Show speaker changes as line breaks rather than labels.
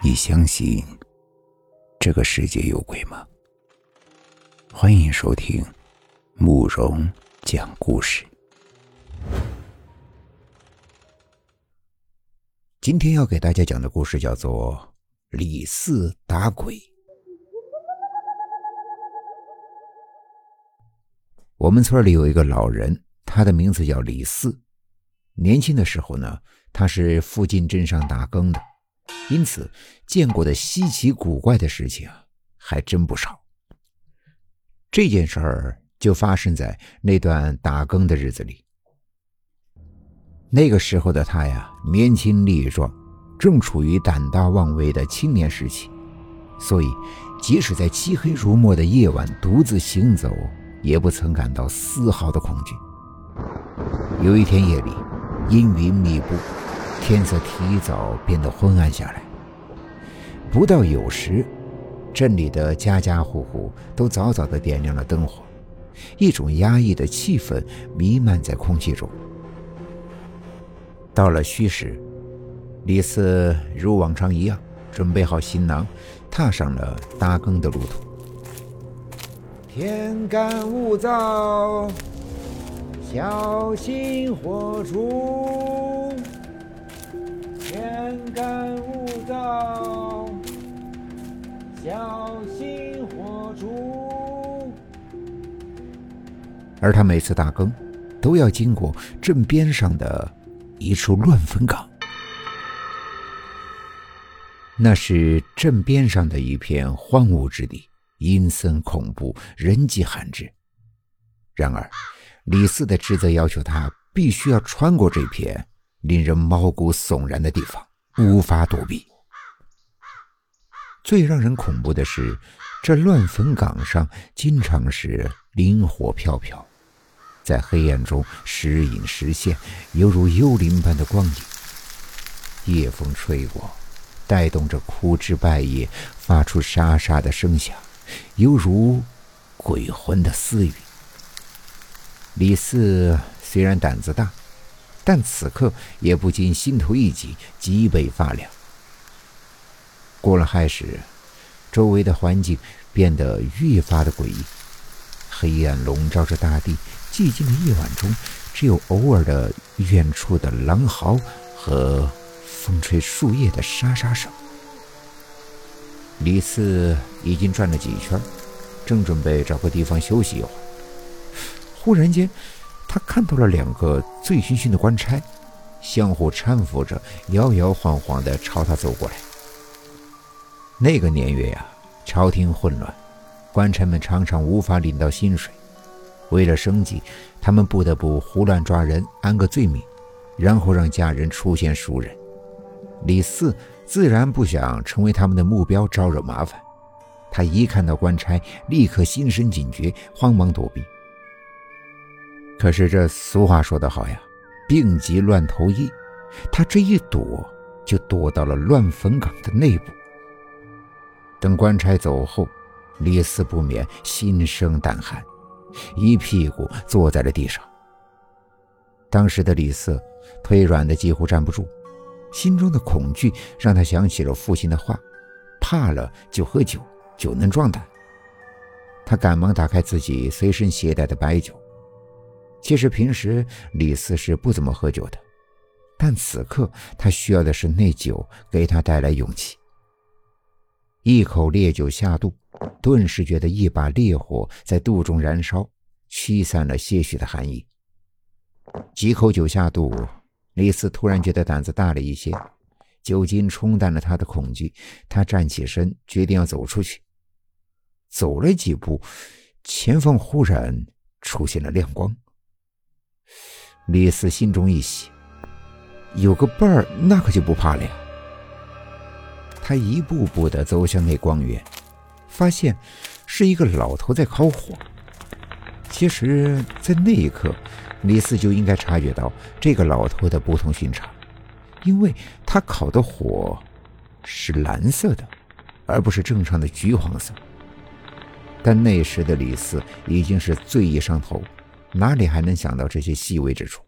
你相信这个世界有鬼吗？欢迎收听慕容讲故事。今天要给大家讲的故事叫做《李四打鬼》。我们村里有一个老人，他的名字叫李四。年轻的时候呢，他是附近镇上打更的。因此，见过的稀奇古怪的事情还真不少。这件事儿就发生在那段打更的日子里。那个时候的他呀，年轻力壮，正处于胆大妄为的青年时期，所以即使在漆黑如墨的夜晚独自行走，也不曾感到丝毫的恐惧。有一天夜里，阴云密布。天色提早变得昏暗下来。不到酉时，镇里的家家户户都早早的点亮了灯火，一种压抑的气氛弥漫在空气中。到了戌时，李四如往常一样准备好行囊，踏上了搭更的路途。
天干物燥，小心火烛。天干物燥，小心火烛。
而他每次打更，都要经过镇边上的一处乱坟岗。那是镇边上的一片荒芜之地，阴森恐怖，人迹罕至。然而，李四的职责要求他必须要穿过这片。令人毛骨悚然的地方，无法躲避。最让人恐怖的是，这乱坟岗上经常是灵火飘飘，在黑暗中时隐时现，犹如幽灵般的光影。夜风吹过，带动着枯枝败叶，发出沙沙的声响，犹如鬼魂的私语。李四虽然胆子大。但此刻也不禁心头一紧，脊背发凉。过了亥时，周围的环境变得越发的诡异，黑暗笼罩着大地。寂静的夜晚中，只有偶尔的远处的狼嚎和风吹树叶的沙沙声。李四已经转了几圈，正准备找个地方休息一会儿，忽然间。他看到了两个醉醺醺的官差，相互搀扶着，摇摇晃晃地朝他走过来。那个年月呀，朝廷混乱，官差们常常无法领到薪水，为了生计，他们不得不胡乱抓人，安个罪名，然后让家人出现赎人。李四自然不想成为他们的目标，招惹麻烦。他一看到官差，立刻心生警觉，慌忙躲避。可是这俗话说得好呀，病急乱投医。他这一躲，就躲到了乱坟岗的内部。等官差走后，李四不免心生胆寒，一屁股坐在了地上。当时的李四腿软的几乎站不住，心中的恐惧让他想起了父亲的话：“怕了就喝酒，酒能壮胆。”他赶忙打开自己随身携带的白酒。其实平时李四是不怎么喝酒的，但此刻他需要的是那酒给他带来勇气。一口烈酒下肚，顿时觉得一把烈火在肚中燃烧，驱散了些许的寒意。几口酒下肚，李四突然觉得胆子大了一些，酒精冲淡了他的恐惧。他站起身，决定要走出去。走了几步，前方忽然出现了亮光。李四心中一喜，有个伴儿，那可就不怕了呀。他一步步的走向那光源，发现是一个老头在烤火。其实，在那一刻，李四就应该察觉到这个老头的不同寻常，因为他烤的火是蓝色的，而不是正常的橘黄色。但那时的李四已经是醉意上头。哪里还能想到这些细微之处？